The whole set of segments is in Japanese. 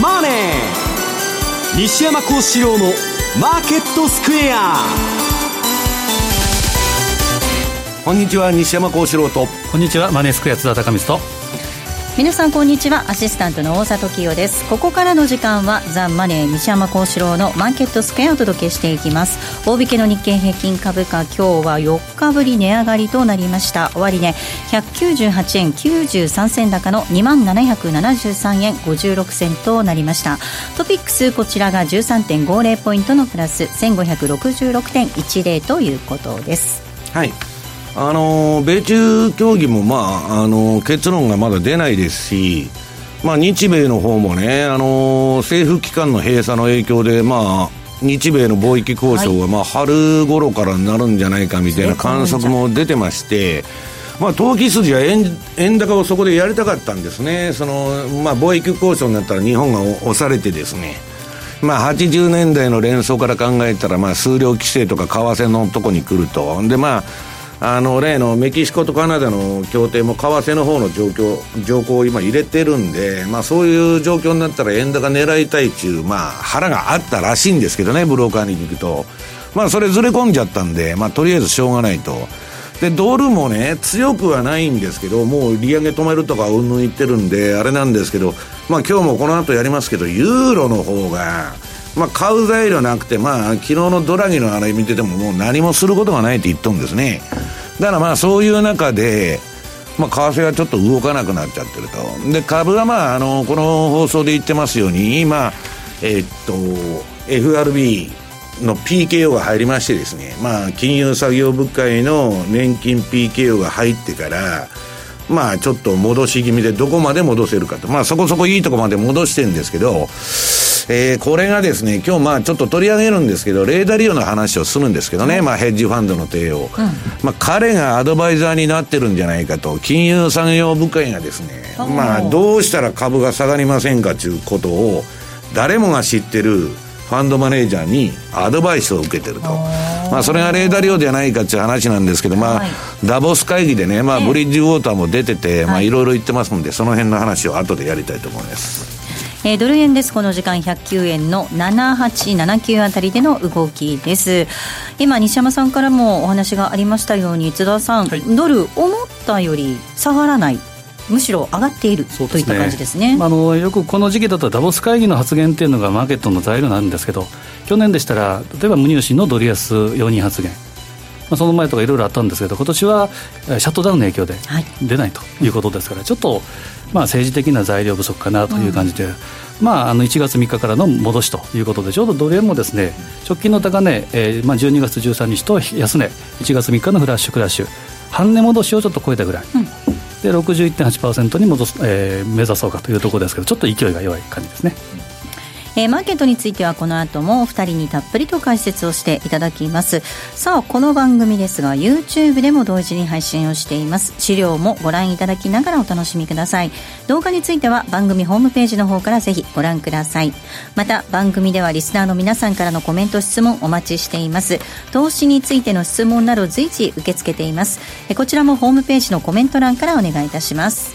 マネー」西山幸四郎の「マーケットスクエア」こんにちは西山幸四郎と。こんにちはマネースクエア津田隆光と皆さんこんにちは。アシスタントの大里清です。ここからの時間はザ・マネー西山幸四郎のマーケットスクエアをお届けしていきます。大引けの日経平均株価今日は4日ぶり値上がりとなりました。終値、ね、198円93銭高の2万773円56銭となりました。トピックスこちらが13.50ポイントのプラス1566.10ということです。はい。あの米中協議も、まああの結論がまだ出ないですし、まあ、日米の方もね、あの政府機関の閉鎖の影響で、まあ、日米の貿易交渉は、まあ、春頃からになるんじゃないかみたいな観測も出てまして。まあ、投機筋は円円高をそこでやりたかったんですね、そのまあ、貿易交渉になったら日本が押されてですね、まあ、80年代の連想から考えたら、まあ、数量規制とか為替のとこに来ると。でまああの例のメキシコとカナダの協定も為替の方の状況条項を今入れてるんで、まあ、そういう状況になったら円高狙いたいっていう、まあ、腹があったらしいんですけどねブローカーに聞くと、まあ、それずれ込んじゃったんで、まあ、とりあえずしょうがないと。でドルもね強くはないんですけどもう利上げ止めるとかうんぬん言ってるんであれなんですけど、まあ、今日もこの後やりますけどユーロの方がまあ、買う材料なくて、まあ、昨日のドラギのあれ見てても、もう何もすることがないって言っとんですね。だからまあ、そういう中で、まあ、為替がちょっと動かなくなっちゃってると。で、株はまあ、あの、この放送で言ってますように、今、えー、っと、FRB の PKO が入りましてですね、まあ、金融作業部会の年金 PKO が入ってから、まあ、ちょっと戻し気味でどこまで戻せるかと。まあ、そこそこいいとこまで戻してるんですけど、えー、これがですね、今日まあちょっと取り上げるんですけど、レーダーリオの話をするんですけどね、うん、まあヘッジファンドの帝王。うん、まあ彼がアドバイザーになってるんじゃないかと、金融産業部会がですね、まあどうしたら株が下がりませんかということを、誰もが知ってるファンドマネージャーにアドバイスを受けてると。まあ、それがレーダーリオじゃないかっていう話なんですけど、まあ、はい、ダボス会議でね、まあ、ブリッジウォーターも出てて、まあ、いろいろ言ってますんで、その辺の話を後でやりたいと思います。えー、ドル円です。この時間109円の7879あたりでの動きです。今西山さんからもお話がありましたように津田さん、はい、ドル思ったより下がらない。むしろ上がっている、といった感じですね。あのよくこの時期だとダボス会議の発言っていうのがマーケットの材料なんですけど去年でしたら例えば無入信のドル安容認発言。まあ、その前とかいろいろあったんですけど今年はシャットダウンの影響で出ないということですから、はい、ちょっとまあ、政治的な材料不足かなという感じで、うん、まあ、あの1月3日からの戻しということでちょうどドル円もですね直近の高値、えーまあ、12月13日と安値1月3日のフラッシュクラッシュ半値戻しをちょっと超えたぐらい、うん、で61.8%に戻す、えー、目指そうかというところですけどちょっと勢いが弱い感じですね。えー、マーケットについてはこの後もお二人にたっぷりと解説をしていただきます。さあこの番組ですが YouTube でも同時に配信をしています。資料もご覧いただきながらお楽しみください。動画については番組ホームページの方からぜひご覧ください。また番組ではリスナーの皆さんからのコメント質問お待ちしています。投資についての質問など随時受け付けています。こちらもホームページのコメント欄からお願いいたします。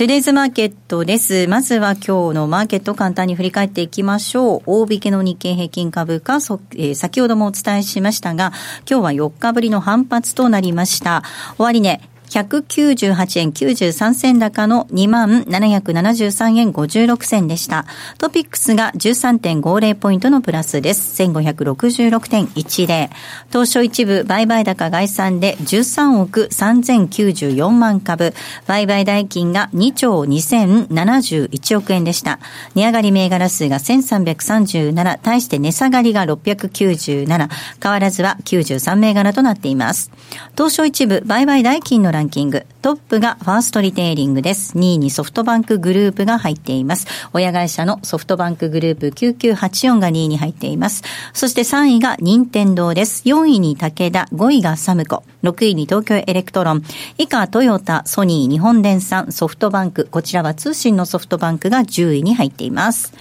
トゥデイズマーケットです。まずは今日のマーケット簡単に振り返っていきましょう。大引けの日経平均株価、そえー、先ほどもお伝えしましたが、今日は4日ぶりの反発となりました。終値、198円93銭高の2773円56銭でした。トピックスが13.50ポイントのプラスです。1566.10。当初一部売買高概算で13億3094万株。売買代金が2兆2071億円でした。値上がり銘柄数が1337、対して値下がりが697。変わらずは93銘柄となっています。当初一部売買代金のランキング。トップがファーストリテイリングです。2位にソフトバンクグループが入っています。親会社のソフトバンクグループ9984が2位に入っています。そして3位が任天堂です。4位に武田、5位がサムコ、6位に東京エレクトロン、以下トヨタ、ソニー、日本電産、ソフトバンク、こちらは通信のソフトバンクが10位に入っています。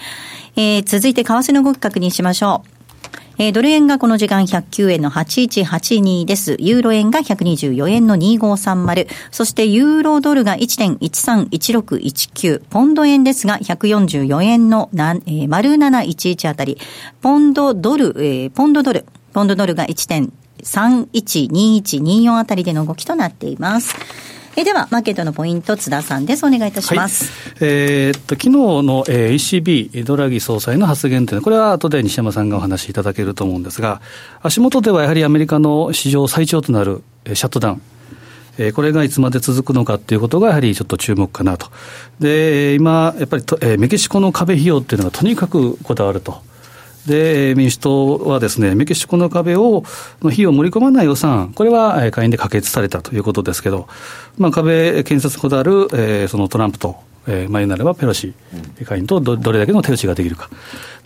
えー、続いて為替の動き確認しましょう。えー、ドル円がこの時間109円の8182です。ユーロ円が124円の2530。そしてユーロドルが1.131619。ポンド円ですが144円の、えー、丸711あたり。ポンドドル、えー、ポンドドル。ポンドドルが1.312124あたりでの動きとなっています。えでは、マーケットのポイント、津田さんです。お願いいたします。はい、えー、っと、昨日の、えー、ECB、ドラギ総裁の発言というのは、これは後で西山さんがお話しいただけると思うんですが、足元ではやはりアメリカの史上最長となる、えー、シャットダウン。えこれがいつまで続くのかということが、やはりちょっと注目かなと。で、今、やっぱりと、え、メキシコの壁費用っていうのがとにかくこだわると。で、民主党はですね、メキシコの壁を、の費用を盛り込まない予算、これは下院で可決されたということですけど、まあ、壁建設こだわる、えー、そのトランプと、えー、まあ、言うなればペロシ下院とどどれだけの手打ちができるか。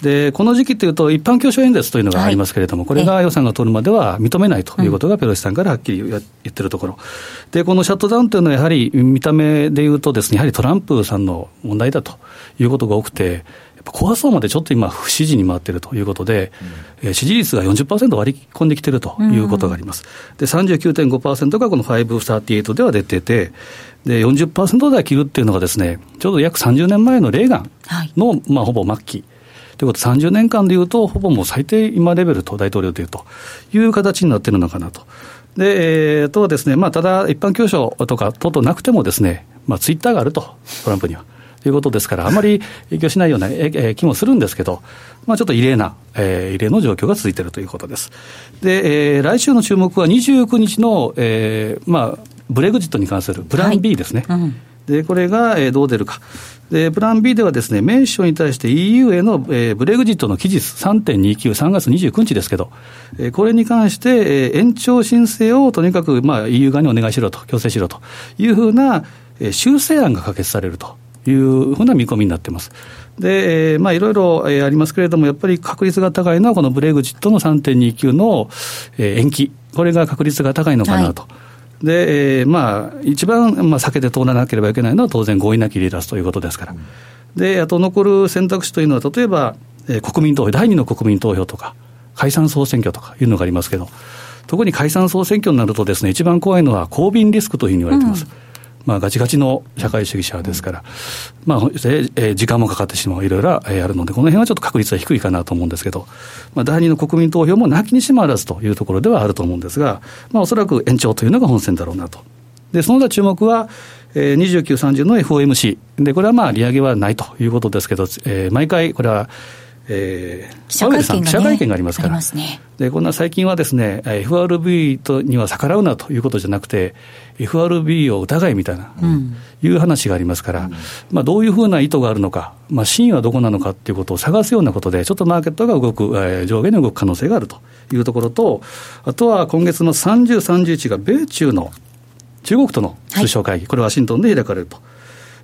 で、この時期というと、一般教書演説というのがありますけれども、はい、これが予算が通るまでは認めないということが、ペロシさんからはっきり言ってるところ。で、このシャットダウンというのは、やはり見た目で言うとですね、やはりトランプさんの問題だということが多くて、怖そうまでちょっと今、不支持に回っているということで、うん、支持率が40%割り込んできているということがあります。で、39.5%がこの538では出てて、で、40%台切るっていうのがですね、ちょうど約30年前のレーガンの、はい、まあ、ほぼ末期。ということで、30年間でいうと、ほぼもう最低今レベルと大統領でいうという形になっているのかなと。で、えー、とはですね、まあ、ただ、一般教書とか等々なくてもですね、まあ、ツイッターがあると、トランプには。ということですから、あまり影響しないような気もするんですけど、まあ、ちょっと異例な、えー、異例の状況が続いているということです。で、えー、来週の注目は29日の、えー、まあ、ブレグジットに関するプラン B ですね。はいうん、で、これが、えー、どう出るか。で、プラン B ではですね、メンションに対して EU への、えー、ブレグジットの期日3.29、3月29日ですけど、えー、これに関して、えー、延長申請をとにかく、まあ、EU 側にお願いしろと、強制しろというふうな、えー、修正案が可決されるというふうな見込みになっています。で、まあ、いろいろありますけれども、やっぱり確率が高いのは、このブレグジットの3.29の延期、これが確率が高いのかなと。はい、で、えー、まあ、一番、まあ、避けて通らなければいけないのは、当然、合意なき離脱ということですから。で、あと残る選択肢というのは、例えば、えー、国民投票、第二の国民投票とか、解散総選挙とかいうのがありますけど、特に解散総選挙になるとですね、一番怖いのは公民リスクというふうに言われています。うんまあ、ガチガチの社会主義者ですから、まあ、え、時間もかかってしまう、いろいろあるので、この辺はちょっと確率は低いかなと思うんですけど、まあ、第二の国民投票もなきにしもあらずというところではあると思うんですが、まあ、おそらく延長というのが本線だろうなと。で、その他注目は、えー、29、30の FOMC。で、これはまあ、利上げはないということですけど、えー、毎回、これは、えー、記者会見が、ね、記者会見がありますから、ね、でこんな最近はですね、FRB とには逆らうなということじゃなくて、FRB を疑いみたいな、うん、いう話がありますから、うん、まあ、どういうふうな意図があるのか、まあ、真意はどこなのかということを探すようなことで、ちょっとマーケットが動く、えー、上下に動く可能性があるというところと、あとは今月の30、31が米中の中国との通商会議、はい、これ、ワシントンで開かれると。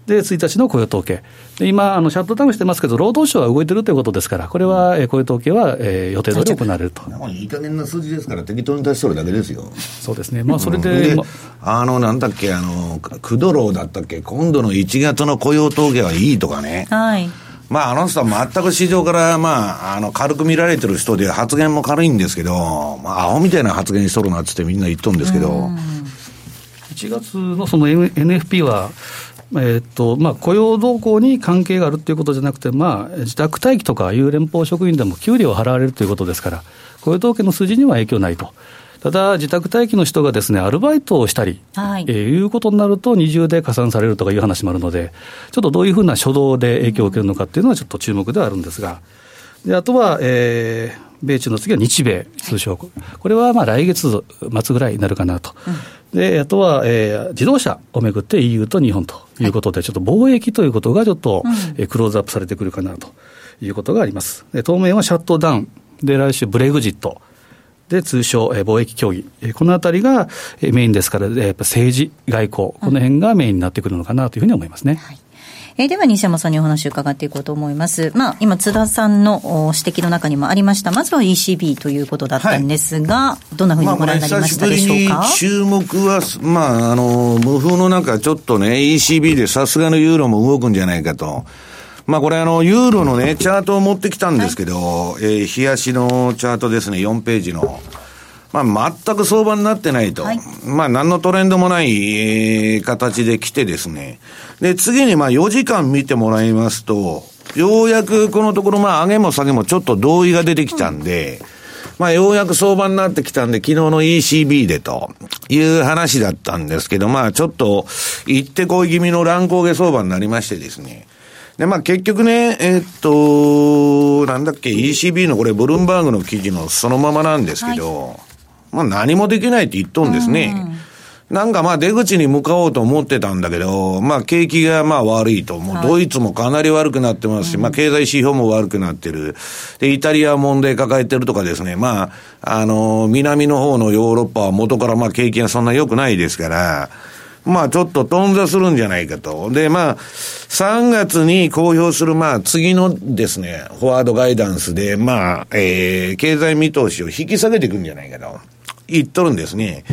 で、1日の雇用統計。で今、あのシャットダウンしてますけど、労働省は動いてるということですから、これは、えー、雇用統計は、えー、予定通り行われると。いい加減な数字ですから、適当に出しとるだけですよ。そうですね。まあ、それで、うん、あの、なんだっけ、あの、クドローだったっけ、今度の1月の雇用統計はいいとかね。はい。まあ、あの人は全く市場から、まあ、あの、軽く見られてる人で、発言も軽いんですけど、まあ、アホみたいな発言しとるなっつってみんな言っとるんですけど。1月のその NFP は、えーとまあ、雇用動向に関係があるということじゃなくて、まあ、自宅待機とかいう連邦職員でも給料を払われるということですから、雇用統計の数字には影響ないと。ただ、自宅待機の人がですね、アルバイトをしたり、はいえー、いうことになると、二重で加算されるとかいう話もあるので、ちょっとどういうふうな初動で影響を受けるのかっていうのは、ちょっと注目ではあるんですが、であとは、えー、米中の次は日米通商、これはまあ来月末ぐらいになるかなと。うん、であとは、えー、自動車をめぐって EU と日本ということで、ちょっと貿易ということがちょっと、うん、えー、クローズアップされてくるかなということがあります。で当面はシャットダウン、で来週ブレグジット、で、通商、えー、貿易協議、えー、このあたりが、えー、メインですから、えー、やっぱ政治、外交、この辺がメインになってくるのかなというふうに思いますね。はいえー、では西山さんにお話を伺っていこうと思います。まあ、今、津田さんの指摘の中にもありました、まずは ECB ということだったんですが、はい、どんなふうにご覧になりましたでしょうか？まあ、注目は、まあ、あの、無風の中、ちょっとね、ECB でさすがのユーロも動くんじゃないかと。まあこれあの、ユーロのね、チャートを持ってきたんですけど、はい、えー、冷やしのチャートですね、4ページの。まあ全く相場になってないと。はい、まあ何のトレンドもない、えー、形で来てですね。で、次にまあ4時間見てもらいますと、ようやくこのところまあ上げも下げもちょっと同意が出てきたんで、うんまあ、ようやく相場になってきたんで、昨日の ECB でという話だったんですけど、まあ、ちょっと、行ってこい気味の乱高下相場になりましてですね。で、まあ結局ね、えー、っと、なんだっけ、ECB のこれ、ブルームバーグの記事のそのままなんですけど、はい、まあ何もできないって言っとんですね。なんかまあ出口に向かおうと思ってたんだけど、まあ景気がまあ悪いと。もうドイツもかなり悪くなってますし、はい、まあ経済指標も悪くなってる。で、イタリアは問題抱えてるとかですね。まあ、あの、南の方のヨーロッパは元からまあ景気がそんな良くないですから、まあちょっと頓挫するんじゃないかと。で、まあ、3月に公表する、まあ次のですね、フォワードガイダンスで、まあ、えー、経済見通しを引き下げていくんじゃないかと。言っとるんですね。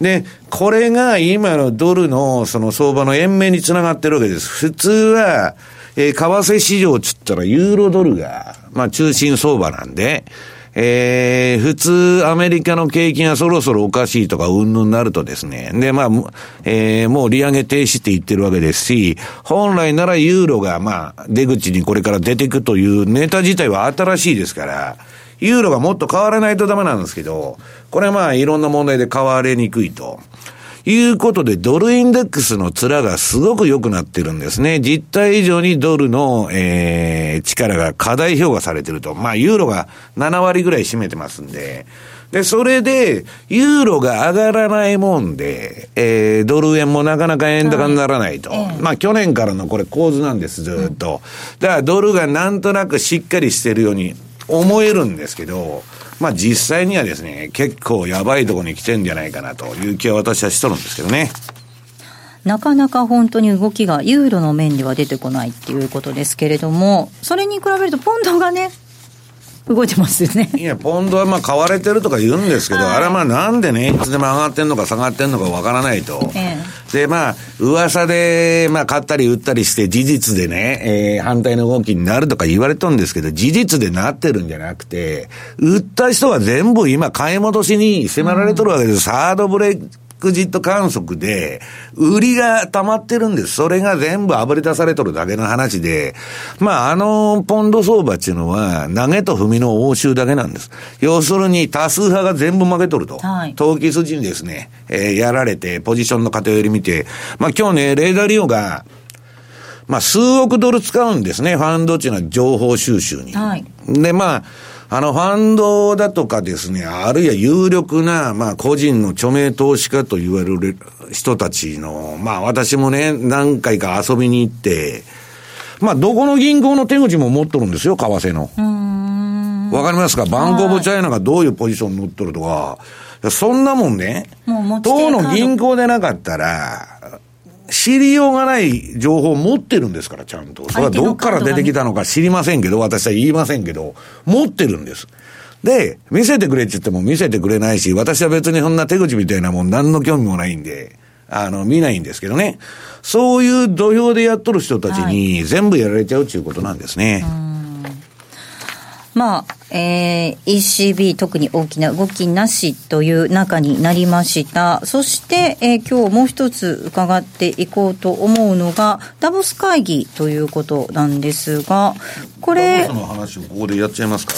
で、これが今のドルのその相場の延命につながってるわけです。普通は、えー、為替市場つったらユーロドルが、まあ中心相場なんで、えー、普通アメリカの景気がそろそろおかしいとかうんぬんなるとですね、で、まあ、えー、もう利上げ停止って言ってるわけですし、本来ならユーロがまあ、出口にこれから出てくというネタ自体は新しいですから、ユーロがもっと変わらないとダメなんですけど、これはまあいろんな問題で変わりにくいと。いうことで、ドルインデックスの面がすごく良くなってるんですね。実態以上にドルの、えー、力が過大評価されてると。まあ、ユーロが7割ぐらい占めてますんで。で、それで、ユーロが上がらないもんで、えー、ドル円もなかなか円高にならないと。はい、まあ、去年からのこれ構図なんです、ずっと。だから、ドルがなんとなくしっかりしてるように思えるんですけど、まあ実際にはですね、結構やばいところに来てんじゃないかなという気は私はしとるんですけどね。なかなか本当に動きがユーロの面では出てこないっていうことですけれども、それに比べるとポンドがね、動いてますよね。いや、ポンドはまあ買われてるとか言うんですけど、はい、あれはまあなんでね、いつでも上がってんのか下がってんのかわからないと。ええ、で、まあ、噂で、まあ買ったり売ったりして事実でね、えー、反対の動きになるとか言われとんですけど、事実でなってるんじゃなくて、売った人は全部今買い戻しに迫られとるわけです。うん、サードブレイククジット観測で、売りが溜まってるんです。それが全部炙り出されとるだけの話で、まあ、あの、ポンド相場っていうのは、投げと踏みの応酬だけなんです。要するに、多数派が全部負けとると。はい、投機筋にですね、えー、やられて、ポジションの偏り見て、まあ、今日ね、レーダー利用が、まあ、数億ドル使うんですね、ファンドっていうのは情報収集に。はい、で、まあ、あの、ファンドだとかですね、あるいは有力な、まあ、個人の著名投資家と言われる人たちの、まあ、私もね、何回か遊びに行って、まあ、どこの銀行の手口も持っとるんですよ、為替の。わかりますか？バンコブチャイナがどういうポジションに乗っとるとか、そんなもんね、当の銀行でなかったら、知りようがない情報を持ってるんですから、ちゃんと。それはどっから出てきたのか知りませんけど、私は言いませんけど、持ってるんです。で、見せてくれって言っても見せてくれないし、私は別にそんな手口みたいなもん何の興味もないんで、あの、見ないんですけどね。そういう土俵でやっとる人たちに全部やられちゃうっていうことなんですね。はいまあ、えー、ECB 特に大きな動きなしという中になりました。そして、えー、今日もう一つ伺っていこうと思うのが、ダボス会議ということなんですが、これ。ダボスの話をここでやっちゃいますか。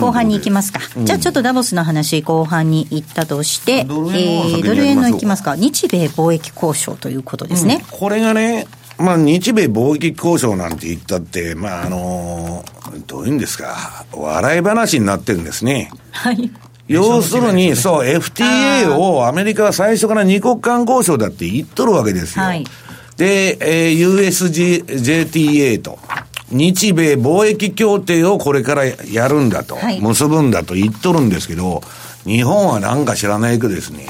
後半に行きますか。うん、じゃあちょっとダボスの話後半に行ったとして、ドル円の,、えー、ドル円の行きますか。日米貿易交渉ということですね。うん、これがね、まあ、日米貿易交渉なんて言ったって、まあ、あのどういうんですか、笑い話になってるんですね。はい。要するに、そう、FTA をアメリカは最初から二国間交渉だって言っとるわけですよ。はい、で、えー、USJTA と。日米貿易協定をこれからやるんだと、はい、結ぶんだと言っとるんですけど、日本はなんか知らないけどですね、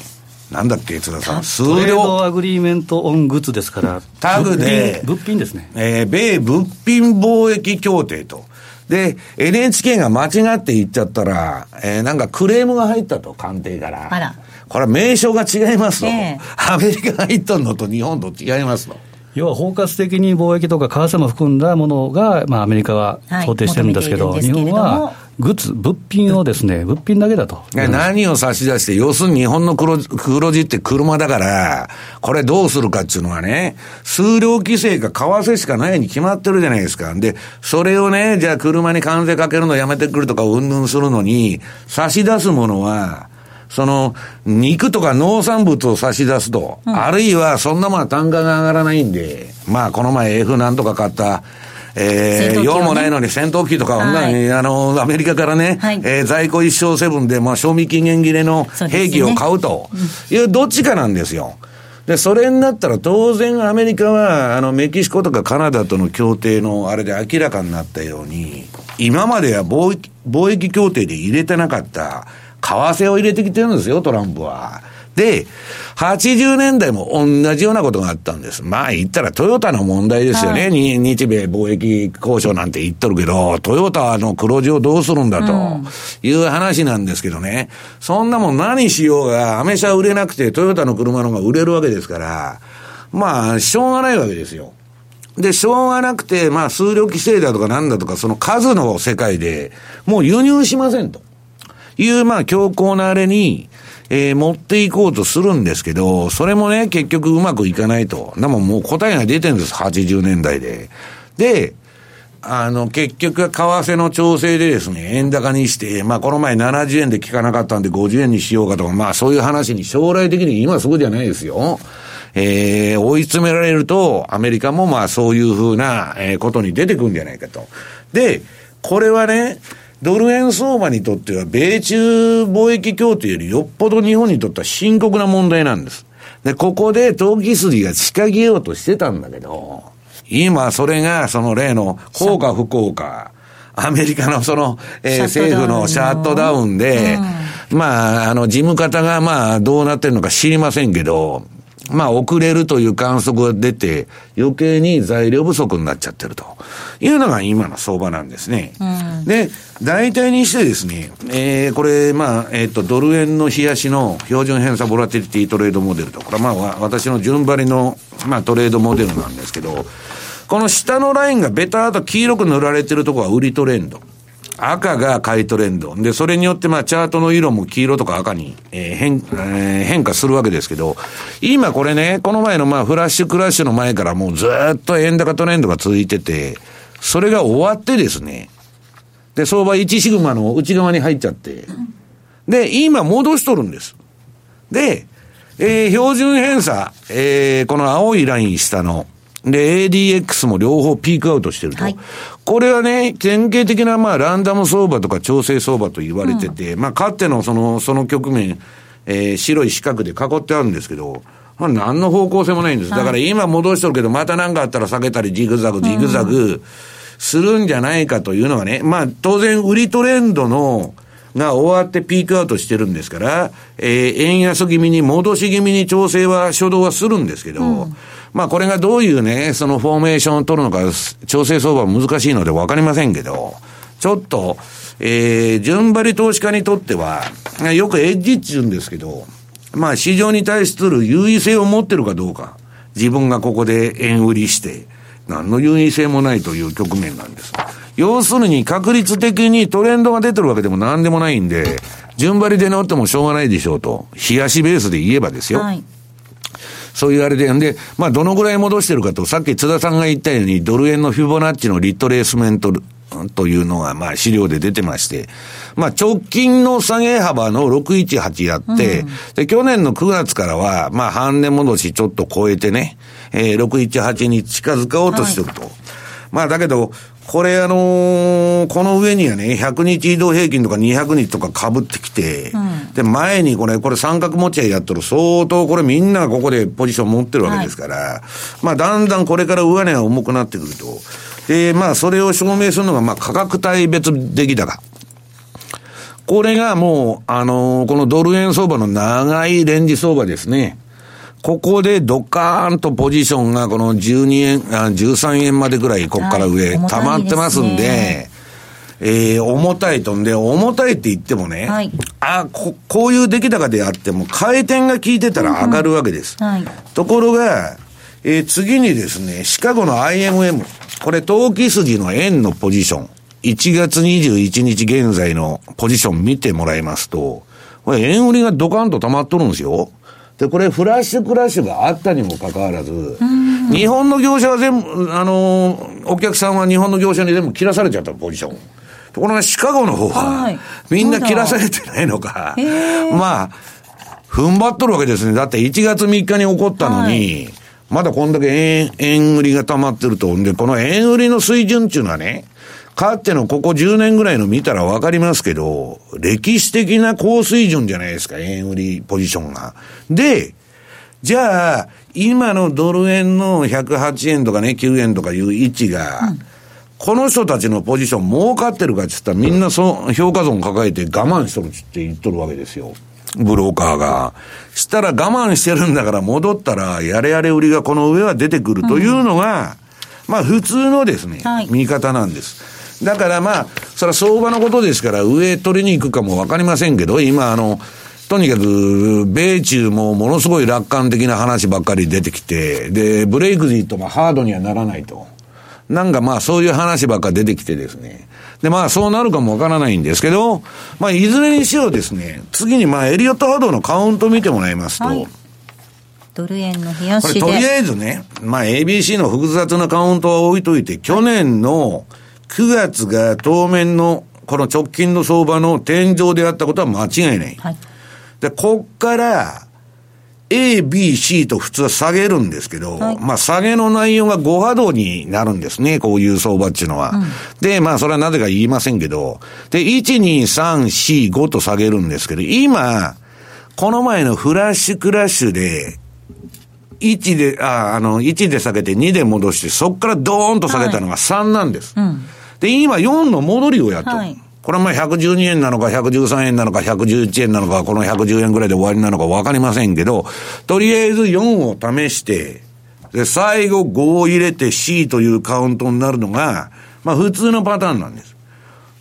なんだっけ、津田さん、数量。 Agreement on Goods ですから、 TAG で、物品ですね。えー、米物品貿易協定と。で、NHK が間違って言っちゃったら、えー、なんかクレームが入ったと、官邸から。あら。これは名称が違いますと。えー、アメリカが言っとんのと日本と違いますと。要は包括的に貿易とか為替も含んだものが、まあ、アメリカは想定してるんですけど、はい、日本はグッズ、物品をですね、物品だけだと。何を差し出して、要するに日本の黒黒字って車だから、これどうするかっていうのはね、数量規制か為替しかないに決まってるじゃないですか。で、それをね、じゃあ車に関税かけるのやめてくるとかうんぬんするのに、差し出すものは、その、肉とか農産物を差し出すと、うん、あるいはそんなものは単価が上がらないんで、まあこの前 F なんとか買った、えー、用もないのに戦闘機とか、はい、あの、アメリカからね、はい、えー、在庫一生セブンで、まあ、賞味期限切れの兵器を買うという、どっちかなんですよ。で、それになったら当然アメリカは、あの、メキシコとかカナダとの協定のあれで明らかになったように、今までは貿易、貿易協定で入れてなかった、為替を入れてきてるんですよ、トランプは。で、80年代も同じようなことがあったんです。まあ言ったらトヨタの問題ですよね。はい、日米貿易交渉なんて言っとるけど、トヨタの黒字をどうするんだという話なんですけどね。そんなもん何しようが、アメ車売れなくてトヨタの車の方が売れるわけですから、まあ、しょうがないわけですよ。で、しょうがなくて、まあ、数量規制だとかなんだとか、その数の世界で、もう輸入しませんと。いう、まあ、強硬なあれに、えー、持っていこうとするんですけど、それもね、結局うまくいかないと。でももう答えが出てるんです、80年代で。で、あの、結局、為替の調整でですね、円高にして、まあ、この前70円で効かなかったんで50円にしようかとか、まあ、そういう話に将来的に今すぐじゃないですよ。えー、追い詰められると、アメリカもまあ、そういうふうな、えー、ことに出てくるんじゃないかと。で、これはね、ドル円相場にとっては、米中貿易協定よりよっぽど日本にとっては深刻な問題なんです。で、ここで投機筋が仕掛けようとしてたんだけど、今それがその例の効果不効果、アメリカのその、えー、政府のシャットダウンで、うん、まあ、あの、事務方がまあ、どうなってるのか知りませんけど、まあ遅れるという観測が出て、余計に材料不足になっちゃってるというのが今の相場なんですね。うん、で、大体にしてですね、えー、これ、まあ、えっ、ー、と、ドル円の冷やしの標準偏差ボラティリティトレードモデルと、これはまあ、私の順張りの、まあ、トレードモデルなんですけど、この下のラインがベターと黄色く塗られてるところは売りトレンド。赤が買いトレンド。で、それによってまあチャートの色も黄色とか赤に、えー、変、えー、変化するわけですけど、今これね、この前のまあフラッシュクラッシュの前からもうずっと円高トレンドが続いてて、それが終わってですね、で、相場1シグマの内側に入っちゃって、で、今戻しとるんです。で、えー、標準偏差、えー、この青いライン下の、で、ADX も両方ピークアウトしてると。はい、これはね、典型的な、まあ、ランダム相場とか調整相場と言われてて、うん、まあ、かってのその、その局面、えー、白い四角で囲ってあるんですけど、まあ、何の方向性もないんです。だから今戻しとるけど、また何かあったら下げたり、ジグザグ、ジグザグ、するんじゃないかというのがね、まあ、当然、売りトレンドの、が終わってピークアウトしてるんですから、えー、円安気味に、戻し気味に調整は、初動はするんですけど、うんまあこれがどういうね、そのフォーメーションを取るのか、調整相場は難しいのでわかりませんけど、ちょっと、えー、順張り投資家にとっては、よくエッジって言うんですけど、まあ市場に対する優位性を持ってるかどうか、自分がここで円売りして、何の優位性もないという局面なんです。要するに確率的にトレンドが出てるわけでも何でもないんで、順張りで乗ってもしょうがないでしょうと。冷やしベースで言えばですよ。はいそう言われてんで、まあ、どのぐらい戻してるかと、さっき津田さんが言ったように、ドル円のフィボナッチのリトレースメントというのが、まあ、資料で出てまして、まあ、直近の下げ幅の618やって、うん、で、去年の9月からは、まあ、半年戻しちょっと超えてね、えー、618に近づこうとしてると。はい、まあ、だけど、これあのー、この上にはね、100日移動平均とか200日とか被ってきて、うん、で、前にこれ、これ三角持ち合いやっとる相当これみんなここでポジション持ってるわけですから、はい、まあだんだんこれから上値が重くなってくると、で、まあそれを証明するのが、まあ価格帯別出来高。これがもう、あのー、このドル円相場の長いレンジ相場ですね。ここでドカーンとポジションがこの12円、あ13円までぐらいここから上、溜まってますんで、えー、重たいとんで、重たいって言ってもね、はい、あこ、こういう出来高であっても、回転が効いてたら上がるわけです。うんはい、ところが、えー、次にですね、シカゴの IMM、これ、投機筋の円のポジション、1月21日現在のポジション見てもらいますと、これ、円売りがドカンと溜まっとるんですよ。で、これフラッシュクラッシュがあったにもかかわらず、日本の業者は全部、あのー、お客さんは日本の業者に全部切らされちゃったポジション。ところがシカゴの方は、みんな切らされてないのか、まあ、踏ん張っとるわけですね。だって1月3日に起こったのに、はい、まだこんだけ円、円売りが溜まってると。んで、この円売りの水準っていうのはね、かってのここ10年ぐらいの見たらわかりますけど、歴史的な高水準じゃないですか、円売りポジションが。で、じゃあ、今のドル円の108円とかね、9円とかいう位置が、うん、この人たちのポジション儲かってるかって言ったらみんなその評価損抱えて我慢しとるって言っとるわけですよ。ブローカーが。したら我慢してるんだから戻ったら、やれやれ売りがこの上は出てくるというのが、うん、まあ普通のですね、はい、見方なんです。だからまあ、それは相場のことですから、上取りに行くかもわかりませんけど、今あの、とにかく、米中もものすごい楽観的な話ばっかり出てきて、で、ブレイクジットもハードにはならないと。なんかまあそういう話ばっか出てきてですね。でまあそうなるかもわからないんですけど、まあいずれにしろですね、次にまあエリオット波動のカウント見てもらいますと、はい、ドル円の冷やしで。とりあえずね、まあ ABC の複雑なカウントは置いといて、去年の、はい9月が当面のこの直近の相場の天井であったことは間違いない。はい、で、こっから、A, B, C と普通は下げるんですけど、はい、まあ下げの内容が5波動になるんですね、こういう相場っていうのは。うん、で、まあそれはなぜか言いませんけど、で、1、2、3、4、5と下げるんですけど、今、この前のフラッシュクラッシュで、1で、あ、あの、1で下げて2で戻して、そこからドーンと下げたのが3なんです。はいうんで、今4の戻りをやってる。はい、これはまあ112円なのか113円なのか111円なのかこの110円ぐらいで終わりなのかわかりませんけど、とりあえず4を試して、で、最後5を入れて C というカウントになるのが、まあ普通のパターンなんです。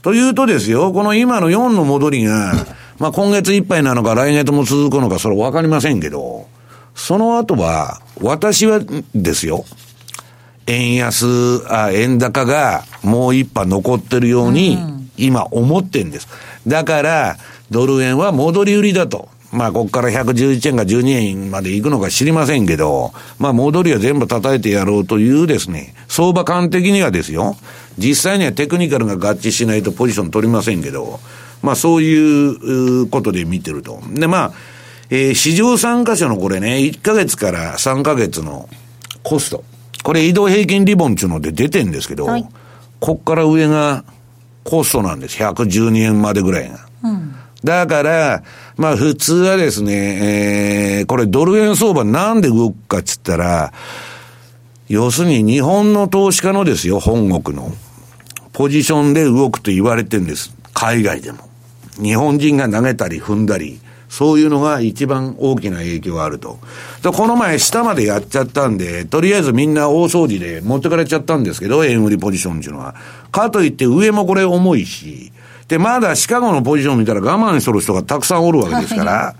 というとですよ、この今の4の戻りが、まあ今月いっぱいなのか来月も続くのかそれわかりませんけど、その後は、私はですよ、円安、あ、円高がもう一波残ってるように、今思ってんです。だから、ドル円は戻り売りだと。まあ、ここから111円が12円まで行くのか知りませんけど、まあ、戻りは全部叩いてやろうというですね、相場感的にはですよ、実際にはテクニカルが合致しないとポジション取りませんけど、まあ、そういうことで見てると。で、まあ、えー、市場参加者のこれね、1ヶ月から3ヶ月のコスト。これ移動平均リボンっていうので出てんですけど、はい、こっから上がコストなんです。112円までぐらいが。うん、だから、まあ普通はですね、えー、これドル円相場なんで動くかっつったら、要するに日本の投資家のですよ、本国の。ポジションで動くと言われてるんです。海外でも。日本人が投げたり踏んだり、そういうのが一番大きな影響があると。でこの前下までやっちゃったんで、とりあえずみんな大掃除で持ってかれちゃったんですけど、円売りポジションっていうのは。かといって上もこれ重いし、で、まだシカゴのポジション見たら我慢しとる人がたくさんおるわけですから、は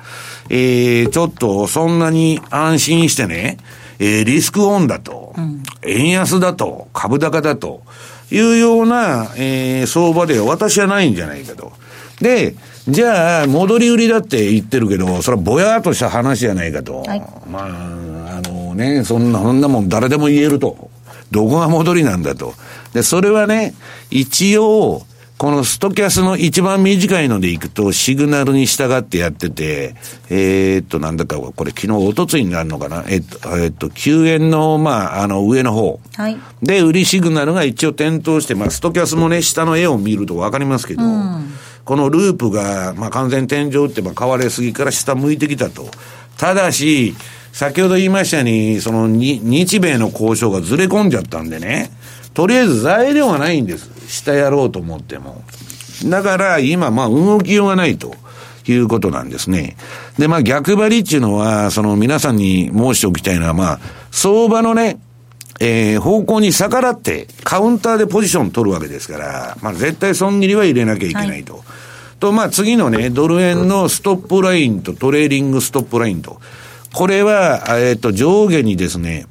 い、えー、ちょっとそんなに安心してね、えー、リスクオンだと、うん、円安だと、株高だと、いうような、えー、相場では私はないんじゃないかと。で、じゃあ、戻り売りだって言ってるけど、それはぼやっとした話じゃないかと。はい、まあ、あのね、そんな、そんなもん誰でも言えると。どこが戻りなんだと。で、それはね、一応、このストキャスの一番短いのでいくと、シグナルに従ってやってて、えー、っと、なんだか、これ昨日、おとついになるのかな？えっと、えっと、9円の、まあ、あの、上の方。はい。で、売りシグナルが一応点灯して、まあ、ストキャスもね、下の絵を見るとわかりますけど、うんこのループが、まあ、完全天井ってまあ買われすぎから下向いてきたと。ただし、先ほど言いましたように、その日米の交渉がずれ込んじゃったんでね、とりあえず材料がないんです。下やろうと思っても。だから今、ま動きようがないと。いうことなんですね。で、まあ逆張りっていうのは、その皆さんに申しておきたいのは、まあ、相場のね、えー、方向に逆らって、カウンターでポジション取るわけですから、まあ、絶対損切りは入れなきゃいけないと。はい、と、まあ、次のね、ドル円のストップラインとトレーリングストップラインと。これは、えっ、ー、と、上下にですね、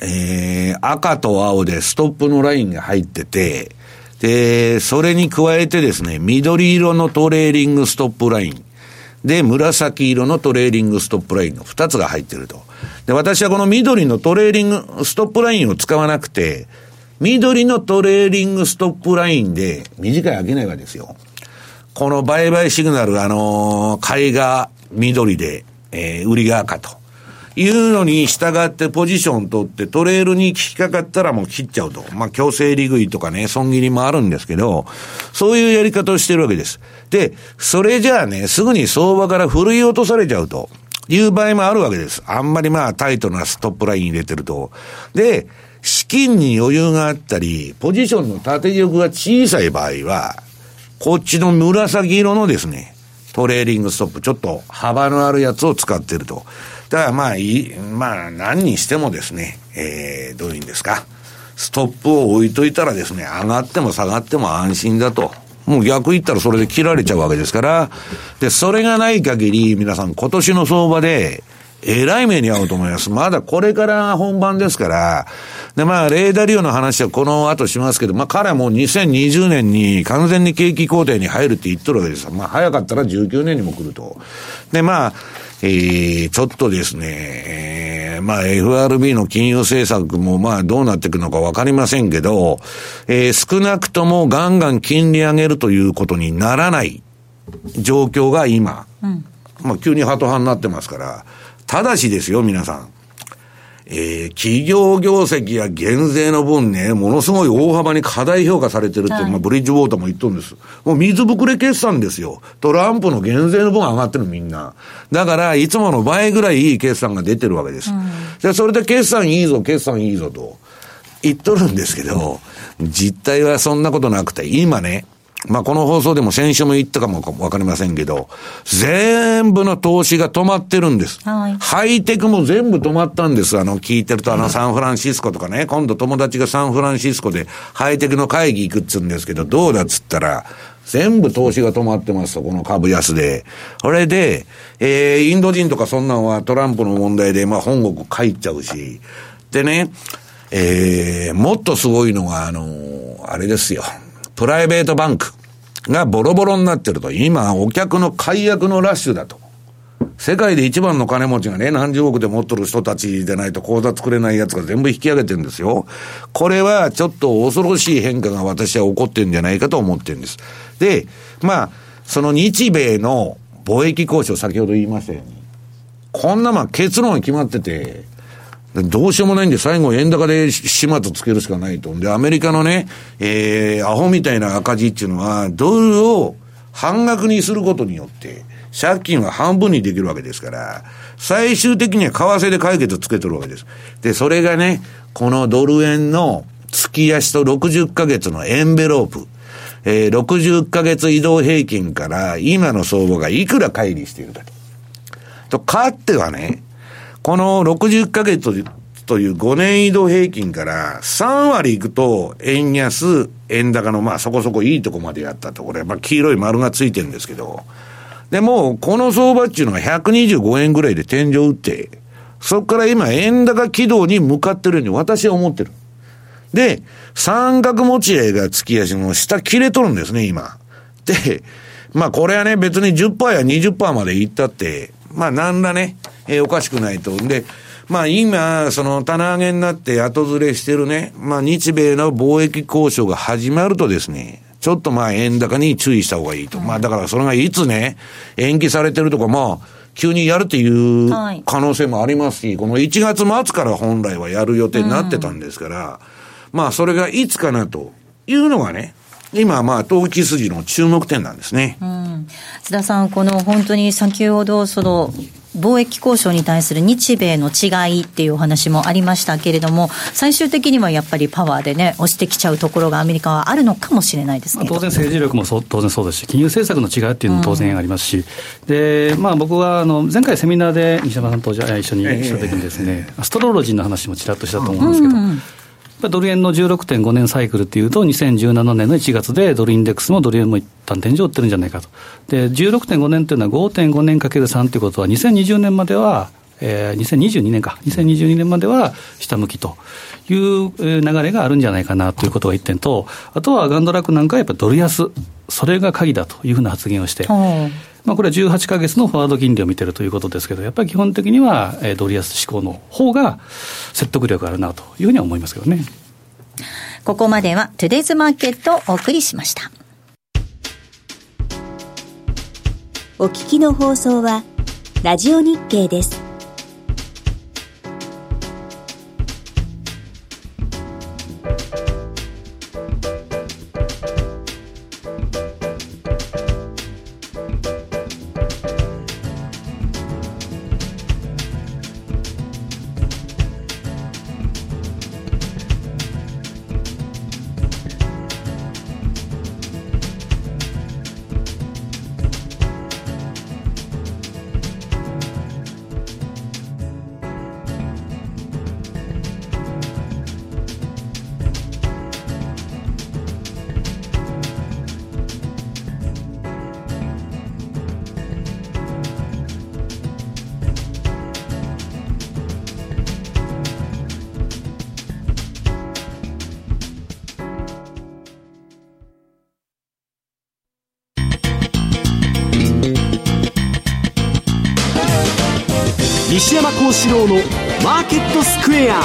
えー、赤と青でストップのラインが入ってて、で、それに加えてですね、緑色のトレーリングストップライン。で、紫色のトレーリングストップラインの2つが入ってると。で、私はこの緑のトレーリングストップラインを使わなくて、緑のトレーリングストップラインで短い商いがですよ。この売買シグナル、あのー、買いが緑で、えー、売りが赤と。いうのに従ってポジション取ってトレールに引っかかったらもう切っちゃうと。まあ強制利食いとかね、損切りもあるんですけど、そういうやり方をしてるわけです。で、それじゃあね、すぐに相場から振り落とされちゃうと。いう場合もあるわけです。あんまりまあタイトなストップライン入れてると。で、資金に余裕があったり、ポジションの縦力が小さい場合は、こっちの紫色のですね、トレーリングストップ、ちょっと幅のあるやつを使ってると。だからまあいい、まあ何にしてもですね、えー、どういうんですか。ストップを置いといたらですね、上がっても下がっても安心だと。もう逆言ったらそれで切られちゃうわけですから、で、それがない限り、皆さん今年の相場で、えらい目に遭うと思います。まだこれから本番ですから、で、まあ、レーダーリオの話はこの後しますけど、まあ、彼はもう2020年に完全に景気工程に入るって言っとるわけです。まあ、早かったら19年にも来ると。で、まあ、えー、ちょっとですね、えー、まあ FRB の金融政策もまあどうなっていくのかわかりませんけど、えー、少なくともガンガン金利上げるということにならない状況が今、うん、まあ急にハト派になってますから、ただしですよ、皆さん。えー、企業業績や減税の分ね、ものすごい大幅に過大評価されてるって、はい、まあ、ブリッジウォーターも言っとるんです。もう水ぶくれ決算ですよ。トランプの減税の分上がってるみんな。だから、いつもの倍ぐらいいい決算が出てるわけです。うん、で、それで決算いいぞ、決算いいぞと言っとるんですけど、実態はそんなことなくて、今ね、まあ、この放送でも先週も言ったかもわかりませんけど、全部の投資が止まってるんです。はい。ハイテクも全部止まったんです。あの、聞いてるとあのサンフランシスコとかね、今度友達がサンフランシスコでハイテクの会議行くっつうんですけど、どうだっつったら、全部投資が止まってますと、この株安で。これで、えー、インド人とかそんなんはトランプの問題で、まあ本国帰っちゃうし。でね、えー、もっとすごいのが、あのー、あれですよ。プライベートバンクがボロボロになってると、今、お客の解約のラッシュだと。世界で一番の金持ちがね、何十億で持っとる人たちでないと口座作れないやつが全部引き上げてるんですよ。これはちょっと恐ろしい変化が私は起こってるんじゃないかと思ってるんです。で、まあ、その日米の貿易交渉先ほど言いましたように、こんなま結論決まってて、どうしようもないんで、最後円高で始末つけるしかないと。で、アメリカのね、えー、アホみたいな赤字っていうのは、ドルを半額にすることによって、借金は半分にできるわけですから、最終的には為替で解決つけてるわけです。で、それがね、このドル円の月足と60ヶ月のエンベロープ、えー、60ヶ月移動平均から今の相場がいくら乖離しているかと。と、かってはね、この60ヶ月という5年移動平均から3割いくと円安、円高のまあそこそこいいとこまでやったと。これ、まあ黄色い丸がついてるんですけど。でも、この相場っていうのが125円ぐらいで天井打って、そこから今円高軌道に向かってるように私は思ってる。で、三角持ち合いが月足の下切れとるんですね、今。で、まあこれはね、別に10%や20%までいったって、まあなんらね、えー、おかしくないと。で、まあ今、その棚上げになって後ずれしてるね、まあ日米の貿易交渉が始まるとですね、ちょっとまあ円高に注意した方がいいと。まあだからそれがいつね、延期されてるとか、まあ、急にやるっていう可能性もありますし、この1月末から本来はやる予定になってたんですから、まあそれがいつかなというのがね、今、まあ、投機筋の注目点なんですね。うん。津田さん、この本当に先ほど、その、貿易交渉に対する日米の違いっていうお話もありましたけれども、最終的にはやっぱりパワーでね、押してきちゃうところがアメリカはあるのかもしれないですけ当然、政治力もそ当然そうですし、金融政策の違いっていうのも当然ありますし、うん、でまあ、僕はあの前回、セミナーで西山さんと一緒にしたときにですね、えー、ストロロジーの話もちらっとしたと思うんですけど。うんうんドル円の16.5年サイクルっていうと、2017年の1月でドルインデックスもドル円も一旦天井売ってるんじゃないかと。で、16.5年っていうのは5.5年かける3ということは、2020年までは、えー、2022年か、2022年までは下向きという流れがあるんじゃないかなということが1点と、あとはガンドラックなんかはやっぱりドル安、それが鍵だというふうな発言をして、はいまあ、これは18か月のフォワード金利を見てるということですけど、やっぱり基本的には、えー、ドル安志向の方が説得力あるなというふうには思いますけどね。ここまではトゥデイズマーケットをお送りしました。お聞きの放送は、ラジオ日経です。西山幸四郎のマーケットスクエア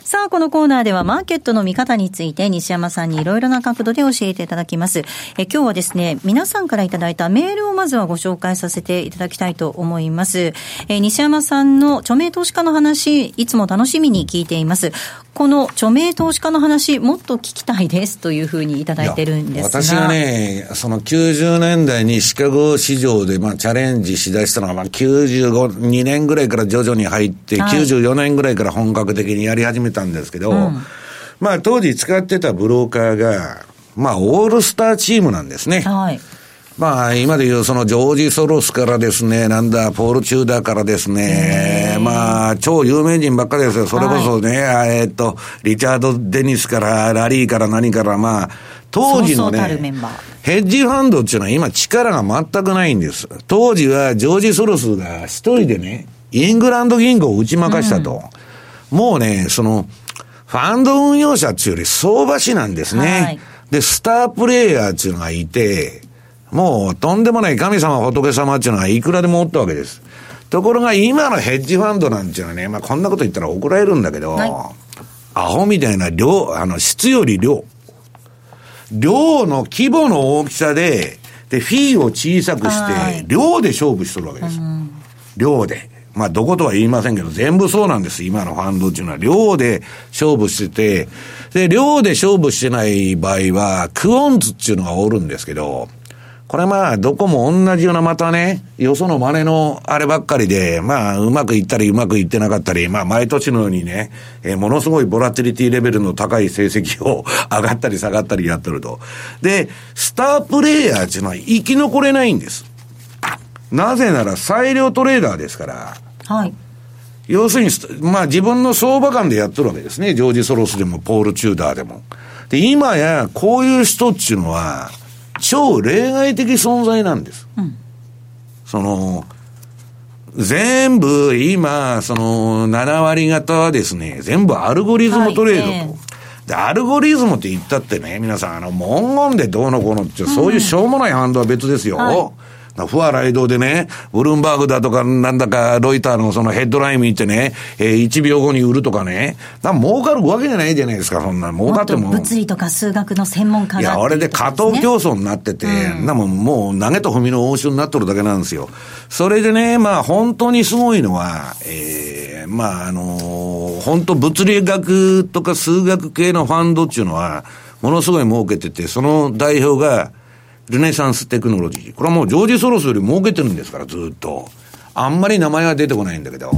さあ、このコーナーではマーケットの見方について西山さんにいろいろな角度で教えていただきます。え今日はですね、皆さんからいただいたメールをまずはご紹介させていただきたいと思います。え西山さんの著名投資家の話、いつも楽しみに聞いています。この著名投資家の話、もっと聞きたいですというふうにいただいてるんですが。私がね、その90年代にシカゴ市場でまあチャレンジしだしたのが、まあ95、2年ぐらいから徐々に入って、はい、94年ぐらいから本格的にやり始めたんですけど、うん、まあ当時使ってたブローカーが、まあオールスターチームなんですね。はいまあ、今でいうそのジョージ・ソロスからですね、なんだ、ポール・チューダーからですね、まあ、超有名人ばっかりですよ。それこそね、はい、えっと、リチャード・デニスから、ラリーから何から、まあ、当時のね、ヘッジファンドっていうのは今力が全くないんです。当時はジョージ・ソロスが一人でね、イングランド銀行を打ち負かしたと。うん、もうね、その、ファンド運用者っていうより相場師なんですね。はい、で、スタープレイヤーっていうのがいて、もうとんでもない神様仏様っていうのはいくらでもおったわけです。ところが今のヘッジファンドなんていうのはね、まあこんなこと言ったら怒られるんだけど、はい、アホみたいな量、あの質より量。量の規模の大きさで、で、フィーを小さくして、量で勝負しとるわけです。量で。まあ、どことは言いませんけど、全部そうなんです。今のファンドっていうのは、量で勝負してて、で、量で勝負してない場合は、クオンズっていうのがおるんですけど、これまあ、どこも同じようなまたね、よその真似のあればっかりで、まあ、うまくいったりうまくいってなかったり、まあ、毎年のようにね、えー、ものすごいボラティリティレベルの高い成績を 上がったり下がったりやってると。で、スタープレイヤーっていうのは生き残れないんです。なぜなら裁量トレーダーですから。はい。要するに、まあ自分の相場感でやってるわけですね。ジョージ・ソロスでも、ポール・チューダーでも。で、今や、こういう人っていうのは、超例外的存在なんです。うん、その、全部今、その7割方はですね、全部アルゴリズムトレードと。はいえで、アルゴリズムって言ったってね、皆さん、あの、文言でどうのこうのって、そういうしょうもないハンドは別ですよ。はい不破雷道でね、ブルームバーグだとか、なんだか、ロイターのそのヘッドライン見てね、えー1秒後に売るとかね、なんか儲かるわけじゃないじゃないですか、そんな。儲もってとかも。物理とか数学の専門家がいや、あれで加藤競争になってて、なもんもう投げと踏みの応酬になっとるだけなんですよ。それでね、まあ本当にすごいのは、ええまああのー本当物理学とか数学系のファンドっていうのは、ものすごい儲けてて、その代表が、ルネサンステクノロジー。これはもうジョージ・ソロスより儲けてるんですから、ずっと。あんまり名前は出てこないんだけど。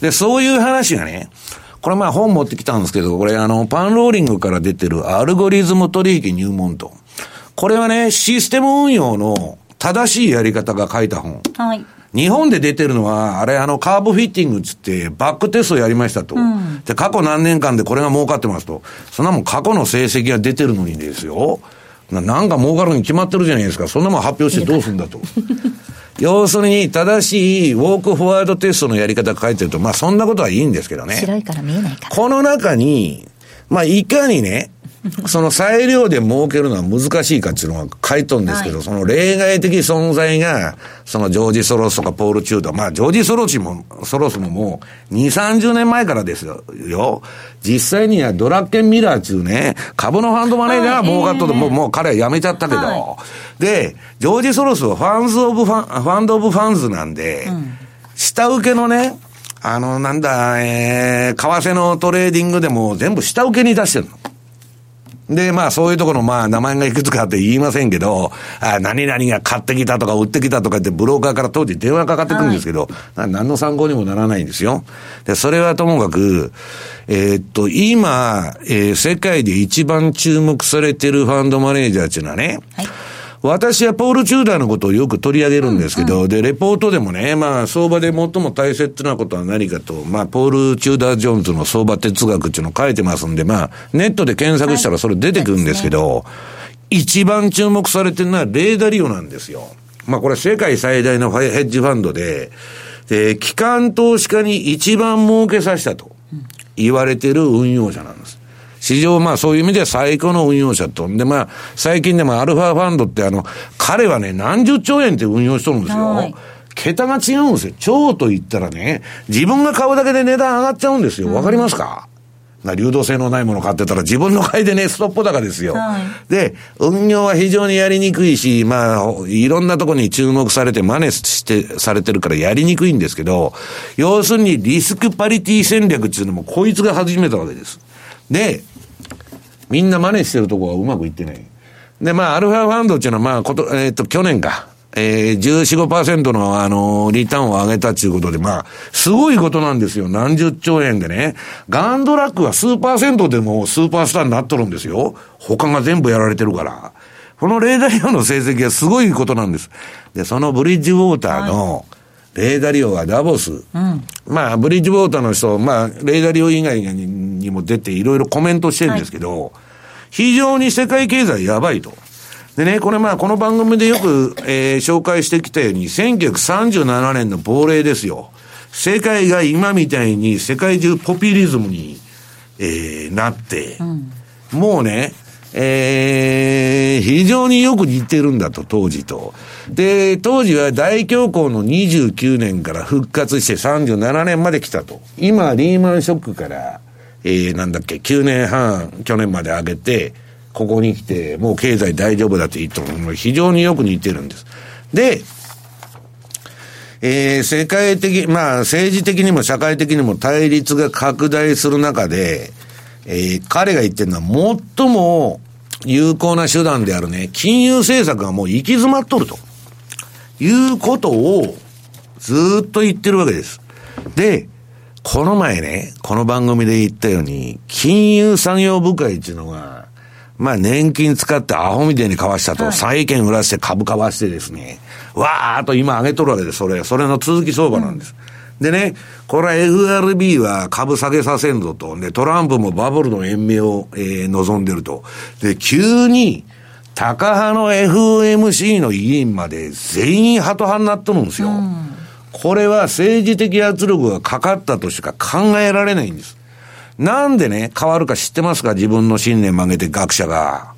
で、そういう話がね、これまあ本持ってきたんですけど、これあの、パンローリングから出てるアルゴリズム取引入門と。これはね、システム運用の正しいやり方が書いた本。はい。日本で出てるのは、あれあの、カーブフィッティングっつって、バックテストやりましたと。で、過去何年間でこれが儲かってますと。そんなもん過去の成績が出てるのにですよ。ななんか儲かるに決まってるじゃないですか。そんなもん発表してどうするんだと。要するに、正しいウォークフォワードテストのやり方が書いてると、まあそんなことはいいんですけどね。白いから見えないから。この中に、まあ、いかにね、その裁量で儲けるのは難しいかっていうのが書いとるんですけど、はい。その例外的存在が、そのジョージ・ソロスとかポール・チュード、まあ、ジョージ・ソロスも、ソロスももう、2、30年前からですよ。実際にはドラッケンミラーっていうね、株のファンドマネージャーが儲かっとって、もう、もう彼は辞めちゃったけど、はで、ジョージ・ソロスはファンズ・オブ・ファン、ファンド・オブ・ファンズなんで、下請けのね、あの、なんだ、えー、為替のトレーディングでも全部下請けに出してるの。で、まあそういうところまあ名前がいくつかあって言いませんけど、あ何々が買ってきたとか売ってきたとかってブローカーから当時電話かかってくるんですけど、な何の参考にもならないんですよ。で、それはともかく、えーっと、今、えー世界で一番注目されてるファンドマネージャーっていうのはね、はい。私はポール・チューダーのことをよく取り上げるんですけど、で、レポートでもね、まあ、相場で最も大切なことは何かと、まあ、ポール・チューダー・ジョーンズの相場哲学っていうのを書いてますんで、まあ、ネットで検索したらそれ出てくるんですけど、一番注目されてるのはレーダリオなんですよ。まあ、これ世界最大のファイヘッジファンドで、で、機関投資家に一番儲けさせたと言われてる運用者なんです。市場、まあそういう意味では最高の運用者と。んで、まあ、最近でもアルファファンドってあの、彼はね、何十兆円って運用しとるんですよ。はい桁が違うんですよ。超と言ったらね、自分が買うだけで値段上がっちゃうんですよ。わかりますか、な流動性のないもの買ってたら自分の買いでね、ストップ高ですよ。はいで、運用は非常にやりにくいし、まあ、いろんなところに注目されて真似して、されてるからやりにくいんですけど、要するにリスクパリティ戦略っていうのもこいつが始めたわけです。で、みんな真似してるとこはうまくいってない。で、まあ、アルファファンドっていうのは、まあ、こと、えっ、と、去年か。えー、14、5%の、あのリターンを上げたっていうことで、まあ、すごいことなんですよ。何十兆円でね。ガンドラックは数パーセントでもスーパースターになっとるんですよ。他が全部やられてるから。このレーダリオの成績はすごいことなんです。で、そのブリッジウォーターの、レーダリオはダボス。まあ、ブリッジウォーターの人、まあ、レーダリオ以外ににも出ていろいろコメントしてるんですけど、非常に世界経済やばいと。でね、これまあ、この番組でよく、えー紹介してきたように、1937年の亡霊ですよ。世界が今みたいに世界中ポピュリズムに、えーなって、もうね、えー非常によく似てるんだと、当時と。で、当時は大恐慌の29年から復活して37年まで来たと。今、リーマンショックから、えーなんだっけ、9年半、去年まで上げて、ここに来て、もう経済大丈夫だと言ったの非常によく似てるんです。で、えー世界的、まあ政治的にも社会的にも対立が拡大する中で、えー彼が言ってるのは最も有効な手段であるね、金融政策がもう行き詰まっとると。いうことをずーっと言ってるわけです。で、この前ね、この番組で言ったように、金融産業部会っていうのが、まあ年金使ってアホみたいに買わしたと、債券売らして株買わしてですね、わーっと今上げとるわけです、それ。それの続き相場なんです。でね、これは FRB は株下げさせんぞと。で、トランプもバブルの延命を、えー望んでると。で、急に、タカ派の FOMC の委員まで全員ハト派になっとるんですよ。これは政治的圧力がかかったとしか考えられないんです。なんでね、変わるか知ってますか？自分の信念曲げて学者が。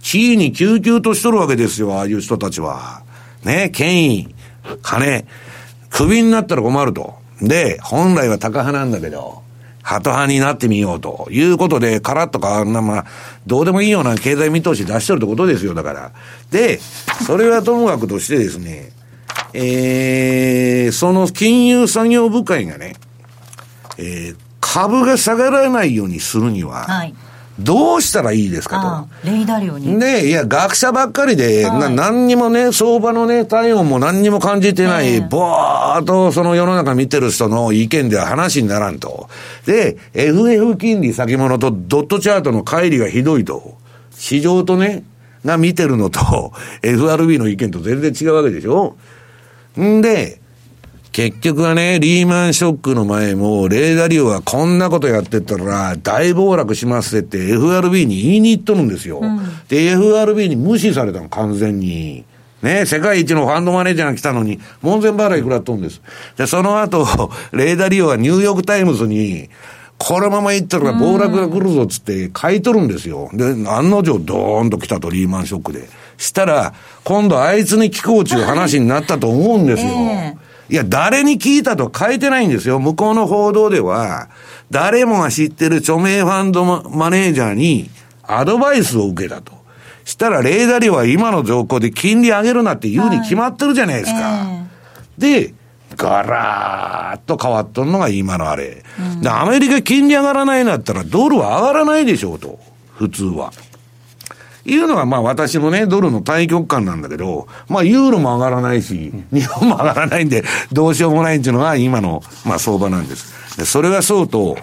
地位に救急としとるわけですよ、ああいう人たちは。ね、権威、金、クビになったら困ると。で、本来は高派なんだけど、鳩派になってみようということで、カラッとか、まあ、どうでもいいような経済見通し出してるってことですよ、だから。で、それはともかくとしてですね、えー、その金融作業部会がね、えー、株が下がらないようにするには、はい、どうしたらいいですかと。レイダリオに。ねいや、学者ばっかりで、はい、な何にもね、相場のね、体温も何にも感じてない、ぼーっとその世の中見てる人の意見では話にならんと。で、FF 金利先物とドットチャートの乖離がひどいと。市場とね、が見てるのと、FRB の意見と全然違うわけでしょんで、結局はね、リーマンショックの前も、レイ・ダリオはこんなことやってたら、大暴落しますって FRB に言いに行っとるんですよ。うん、で、FRB に無視されたの、完全に。ね、世界一のファンドマネージャーが来たのに、門前払い食らっとんです。で、その後、レイ・ダリオはニューヨークタイムズに、このまま行ったら暴落が来るぞっつって書いとるんですよ。で、案の定ドーンと来たと、リーマンショックで。したら、今度あいつに聞こうちゅう話になったと思うんですよ。えーいや、誰に聞いたと書いてないんですよ。向こうの報道では、誰もが知ってる著名ファンドマネージャーにアドバイスを受けたと。したら、レーダリは今の条項で金利上げるなって言うに決まってるじゃないですか。はいえー、で、ガラーッと変わっとるのが今のあれ。うん、で、アメリカ金利上がらないんだったらドルは上がらないでしょうと。普通は。いうのがまあ私のね、ドルの対極感なんだけど、まあユーロも上がらないし、日本も上がらないんで、どうしようもないっていうのが今の、まあ相場なんです。でそれがそうと、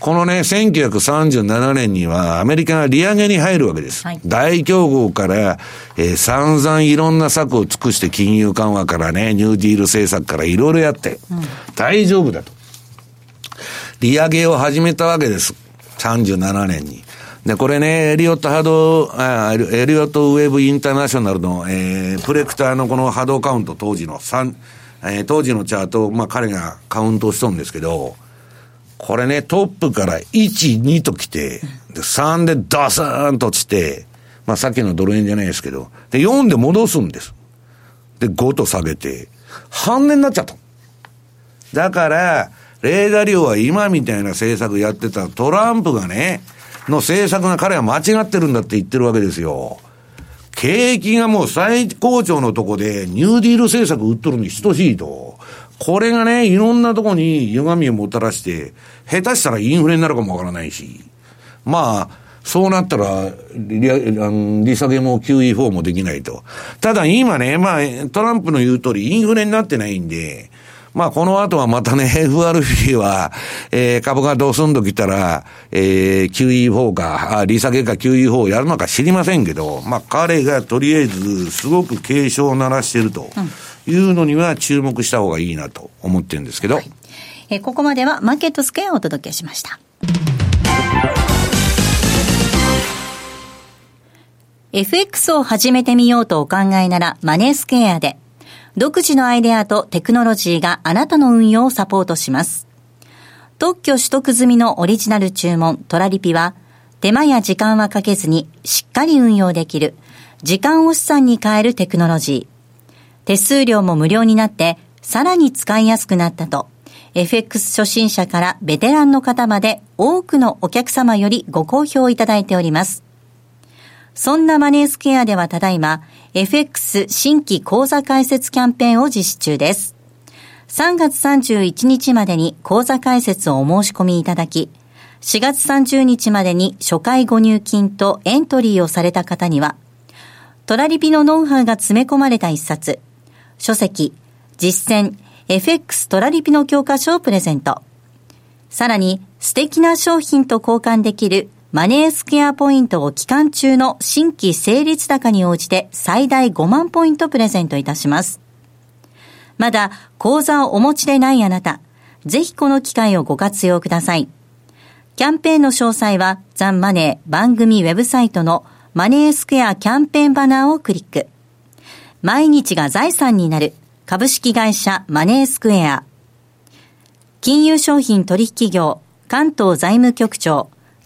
このね、1937年にはアメリカが利上げに入るわけです。はい、大競合から、えー、散々いろんな策を尽くして金融緩和からね、ニューディール政策からいろいろやって、うん、大丈夫だと。利上げを始めたわけです。37年に。で、これね、エリオット波動、あエリオットウェブインターナショナルの、えー、プレクターのこの波動カウント当時の3、えー、当時のチャートまあ彼がカウントしとんですけど、これね、トップから1、2と来て、で、3でダスーンと落ちて、まあさっきのドル円じゃないですけど、で、4で戻すんです。で、5と下げて、半値になっちゃった。だから、レーダー量は今みたいな政策やってたトランプがね、の政策が彼は間違ってるんだって言ってるわけですよ。景気がもう最高潮のとこで、ニューディール政策売っとるに等しいと。これがね、いろんなとこに歪みをもたらして、下手したらインフレになるかもわからないし。まあ、そうなったら利、利下げも QE4 もできないと。ただ今ね、まあ、トランプの言う通り、インフレになってないんで、まあ、この後はまたね、FRB は、えー、株がどうすんときたら、えー、QE4 か、利下げか QE4 をやるのか知りませんけど、まあ、彼がとりあえず、すごく警鐘を鳴らしているというのには注目した方がいいなと思ってるんですけど。はい、えー、ここまではマーケットスクエアをお届けしました。FX を始めてみようとお考えならマネースクエアで。独自のアイデアとテクノロジーがあなたの運用をサポートします。特許取得済みのオリジナル注文トラリピは、手間や時間はかけずにしっかり運用できる、時間を資産に変えるテクノロジー。手数料も無料になって、さらに使いやすくなったと、FX 初心者からベテランの方まで多くのお客様よりご好評いただいております。そんなマネースケアではただいま、FX 新規講座開設キャンペーンを実施中です。3月31日までに講座開設をお申し込みいただき、4月30日までに初回ご入金とエントリーをされた方には、トラリピのノウハウが詰め込まれた一冊、書籍、実践、FX トラリピの教科書をプレゼント。さらに、素敵な商品と交換できるマネースクエアポイントを期間中の新規成立高に応じて最大5万ポイントプレゼントいたします。まだ口座をお持ちでないあなた、ぜひこの機会をご活用ください。キャンペーンの詳細はザンマネー番組ウェブサイトのマネースクエアキャンペーンバナーをクリック。毎日が財産になる株式会社マネースクエア。金融商品取引業関東財務局長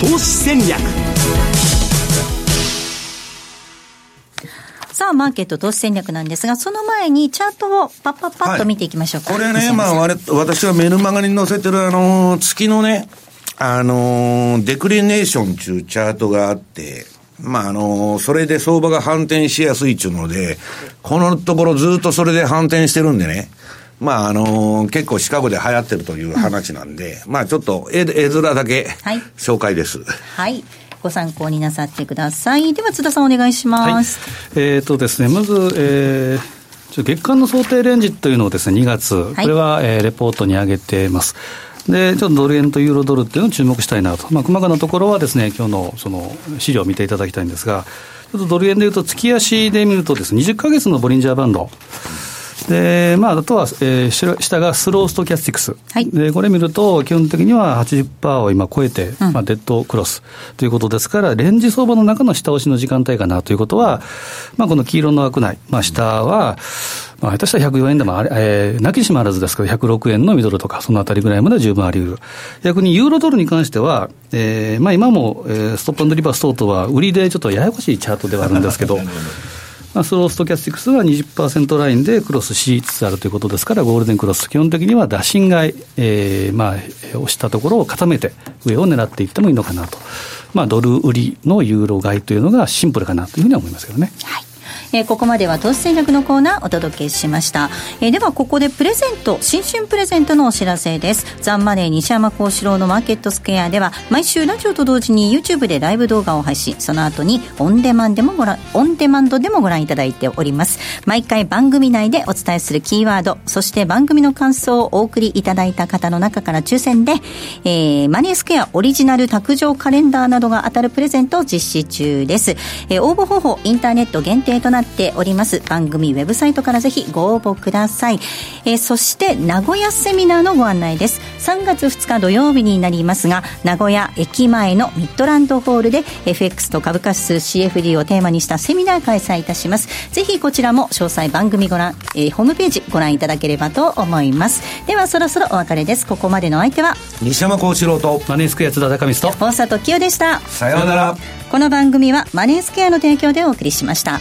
投資戦略。さあ、マーケット投資戦略なんですが、その前にチャートをパッパッパッと見ていきましょうか。これね、まあ、われ私はメルマガに載せてるあの、月のね、あの、デクリネーションっていうチャートがあって、まあ、あの、それで相場が反転しやすいっていうので、このところずっとそれで反転してるんでね、まあ、あの、結構シカゴで流行ってるという話なんで、まあ、ちょっと絵、絵面だけはい紹介です。はい。ご参考になさってください。では、津田さんお願いします。えーとですね、まず、えー月間の想定レンジというのをですね、2月、いこれは、えーレポートに上げてます。で、ちょっとドル円とユーロドルっていうのを注目したいなと。まあ、細かなところはですね、今日のその資料を見ていただきたいんですが、ちょっとドル円でいうと、月足で見るとですね、20ヶ月のボリンジャーバンド。で、まあ、あとは、えー下下がスローストキャスティクス。はいで、これ見ると、基本的には80%を今超えて、うんまあ、デッドクロスということですから、レンジ相場の中の下押しの時間帯かなということは、まあ、この黄色の枠内、まあ、下は、まあ、下手したら104円でもあれ、えー、泣きしまらずですけど、106円のミドルとか、そのあたりぐらいまでは十分あり得る。逆にユーロドルに関しては、えー、まあ、今も、えー、ストップリバース等々は、売りでちょっとややこしいチャートではあるんですけど、まあ、スローストキャスティクスは20%ラインでクロスしつつあるということですから、ゴールデンクロス、基本的には打診買い、えーまあ、押したところを固めて、上を狙っていってもいいのかなと、まあ、ドル売りのユーロ買いというのがシンプルかなというふうには思いますけどね。はい。えーここまでは投資戦略のコーナーお届けしました、えーではここでプレゼント新春プレゼントのお知らせです。ザンマネー西山幸四郎のマーケットスクエアでは毎週ラジオと同時に YouTube でライブ動画を配信。その後にオンデマンでもご覧オンデマンドでもご覧いただいております。毎回番組内でお伝えするキーワードそして番組の感想をお送りいただいた方の中から抽選で、えーマネースクエアオリジナル卓上カレンダーなどが当たるプレゼントを実施中です、えー応募方法インターネット限定となっております。番組ウェブサイトからぜひご応募ください、えーそして名古屋セミナーのご案内です。3月2日土曜日になりますが名古屋駅前のミッドランドホールで FX と株価指数 CFD をテーマにしたセミナー開催いたします。ぜひこちらも詳細番組ご覧、えーホームページご覧いただければと思います。ではそろそろお別れです。ここまでの相手は西山幸四郎と、マネースクエア津田高光と大里清でした。さようなら。この番組はマネースケアの提供でお送りしました。